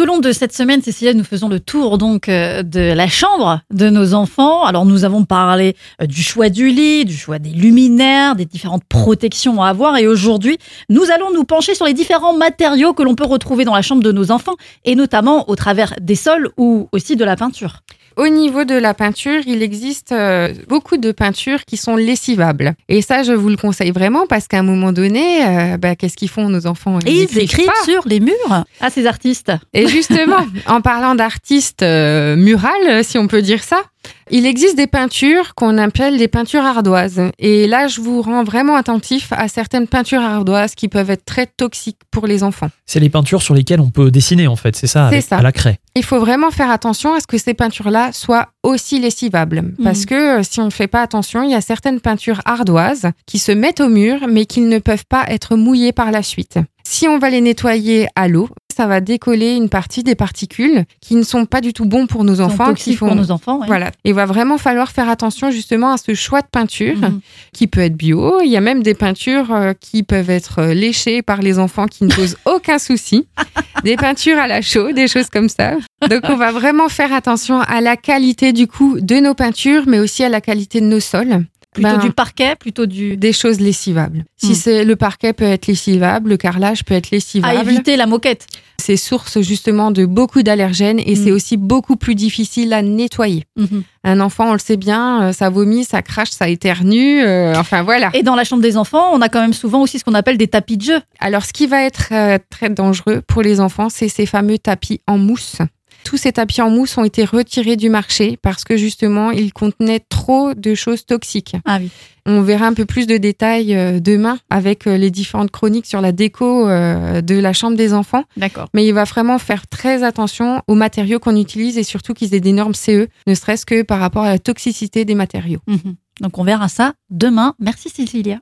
Tout au long de cette semaine, Cécilia, nous faisons le tour donc euh, de la chambre de nos enfants. Alors nous avons parlé euh, du choix du lit, du choix des luminaires, des différentes protections à avoir et aujourd'hui, nous allons nous pencher sur les différents matériaux que l'on peut retrouver dans la chambre de nos enfants et notamment au travers des sols ou aussi de la peinture. Au niveau de la peinture, il existe euh, beaucoup de peintures qui sont lessivables. Et ça, je vous le conseille vraiment parce qu'à un moment donné, euh, bah, qu'est-ce qu'ils font nos enfants? Et ils écrivent sur les murs à ces artistes. Et justement, en parlant d'artistes euh, murales, si on peut dire ça, il existe des peintures qu'on appelle des peintures ardoises. Et là, je vous rends vraiment attentif à certaines peintures ardoises qui peuvent être très toxiques pour les enfants. C'est les peintures sur lesquelles on peut dessiner, en fait, c'est ça, avec, ça. à la craie. Il faut vraiment faire attention à ce que ces peintures-là soient aussi lessivables. Mhm. Parce que euh, si on ne fait pas attention, il y a certaines peintures ardoises qui se mettent au mur, mais qui ne peuvent pas être mouillées par la suite. Si on va les nettoyer à l'eau, ça va décoller une partie des particules qui ne sont pas du tout bons pour nos enfants. qui font... pour nos enfants. ouais. Voilà. Il va vraiment falloir faire attention justement à ce choix de peinture Mhm. qui peut être bio. Il y a même des peintures euh, qui peuvent être euh, léchées par les enfants qui ne posent aucun souci. Des peintures à la chaux, des choses comme ça. Donc on va vraiment faire attention à la qualité du coup de nos peintures, mais aussi à la qualité de nos sols. Plutôt Ben, du parquet, plutôt du des choses lessivables. Si Mm. c'est le parquet peut être lessivable, le carrelage peut être à lessivable. éviter la moquette. C'est source justement de beaucoup d'allergènes et c'est aussi beaucoup plus difficile à nettoyer. Mhm. Un enfant, on le sait bien, euh, ça vomit, ça crache, ça éternue. euh, enfin voilà. Et dans la chambre des enfants, on a quand même souvent aussi ce qu'on appelle des tapis de jeu. Alors, ce qui va être euh, très dangereux pour les enfants, c'est ces fameux tapis en mousse. Tous ces tapis en mousse ont été retirés du marché parce que justement, ils contenaient trop de choses toxiques. Ah oui. On verra un peu plus de détails euh, demain avec euh, les différentes chroniques sur la déco euh, de la chambre des enfants. D'accord. Mais il va vraiment faire très attention aux matériaux qu'on utilise et surtout qu'ils aient des normes CE, ne serait-ce que par rapport à la toxicité des matériaux. Mhm. Donc on verra ça demain. Merci Cécilia.